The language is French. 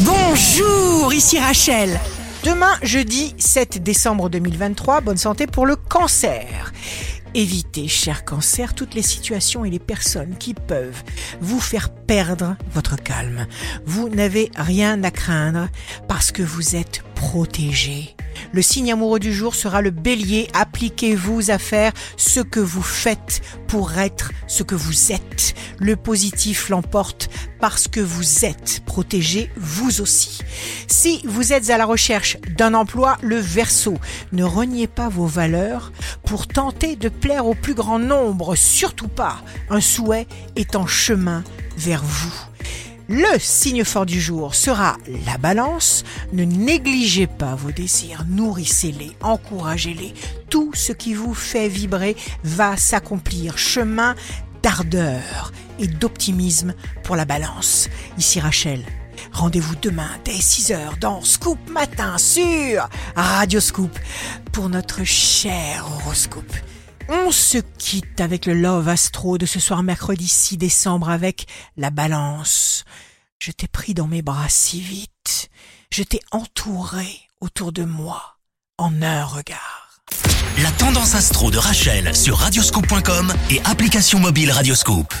Bonjour, ici Rachel. Demain, jeudi 7 décembre 2023, bonne santé pour le cancer. Évitez, cher cancer, toutes les situations et les personnes qui peuvent vous faire perdre votre calme. Vous n'avez rien à craindre parce que vous êtes protégé. Le signe amoureux du jour sera le bélier. Appliquez-vous à faire ce que vous faites pour être ce que vous êtes. Le positif l'emporte parce que vous êtes protégé vous aussi. Si vous êtes à la recherche d'un emploi, le verso, ne reniez pas vos valeurs pour tenter de plaire au plus grand nombre, surtout pas. Un souhait est en chemin vers vous. Le signe fort du jour sera la balance. Ne négligez pas vos désirs, nourrissez-les, encouragez-les. Tout ce qui vous fait vibrer va s'accomplir. Chemin d'ardeur et d'optimisme pour la balance. Ici Rachel. Rendez-vous demain dès 6h dans Scoop Matin sur Radio Scoop pour notre cher horoscope. On se quitte avec le Love Astro de ce soir mercredi 6 décembre avec la balance. Je t'ai pris dans mes bras si vite. Je t'ai entouré autour de moi en un regard. La tendance astro de Rachel sur radioscope.com et application mobile Radioscope.